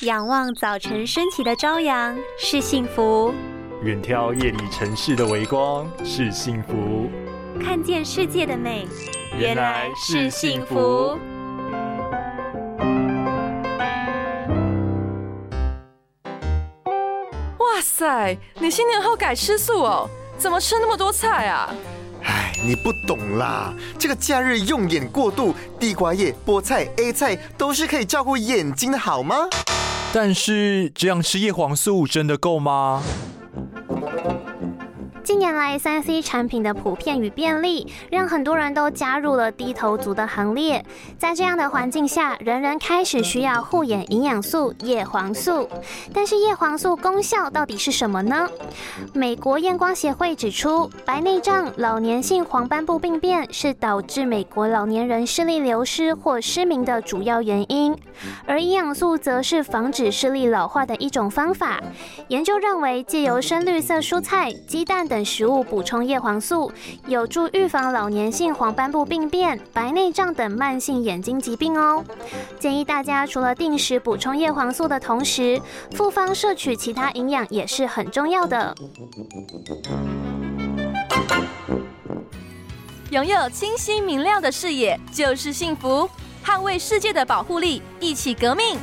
仰望早晨升起的朝阳是幸福，远眺夜里城市的微光是幸福，看见世界的美原来是幸福。哇塞，你新年后改吃素哦？怎么吃那么多菜啊？唉，你不懂啦，这个假日用眼过度，地瓜叶、菠菜、A 菜都是可以照顾眼睛的，好吗？但是这样吃叶黄素真的够吗？近年来，三 C 产品的普遍与便利，让很多人都加入了低头族的行列。在这样的环境下，人人开始需要护眼营养素叶黄素。但是，叶黄素功效到底是什么呢？美国验光协会指出，白内障、老年性黄斑部病变是导致美国老年人视力流失或失明的主要原因，而营养素则是防止视力老化的一种方法。研究认为，借由深绿色蔬菜、鸡蛋。等食物补充叶黄素，有助预防老年性黄斑部病变、白内障等慢性眼睛疾病哦。建议大家除了定时补充叶黄素的同时，复方摄取其他营养也是很重要的。拥有清晰明亮的视野就是幸福，捍卫世界的保护力，一起革命。